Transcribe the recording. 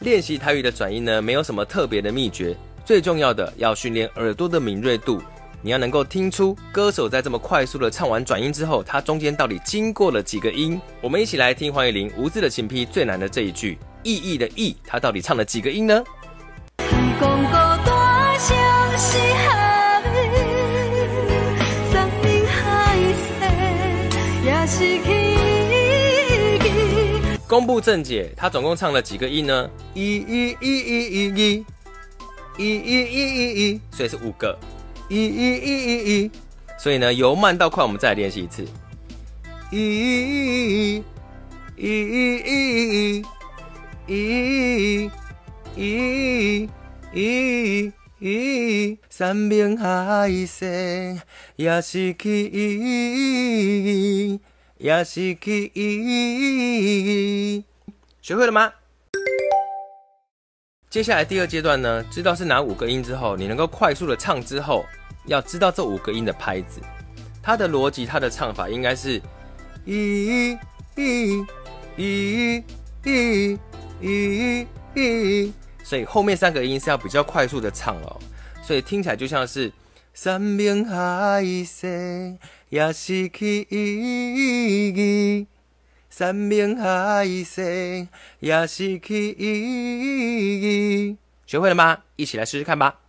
练习台语的转音呢，没有什么特别的秘诀，最重要的要训练耳朵的敏锐度。你要能够听出歌手在这么快速的唱完转音之后，他中间到底经过了几个音。我们一起来听黄乙玲无字的琴批最难的这一句“意义”的“意”，他到底唱了几个音呢？公布正解，他总共唱了几个音呢？一、一、一、一、一、一、一、一、一、一，所以是五个。一、一、一、一、一，所以呢，由慢到快，我们再来练习一次。一、一、一、一、一、一、一、一，山盟海誓也失去意义。也是可以，学会了吗？接下来第二阶段呢，知道是哪五个音之后，你能够快速的唱之后，要知道这五个音的拍子，它的逻辑，它的唱法应该是一、一、一、一、一、一，所以后面三个音是要比较快速的唱哦，所以听起来就像是。山盟海誓也失去意义，山明海色也是去意义。学会了吗？一起来试试看吧。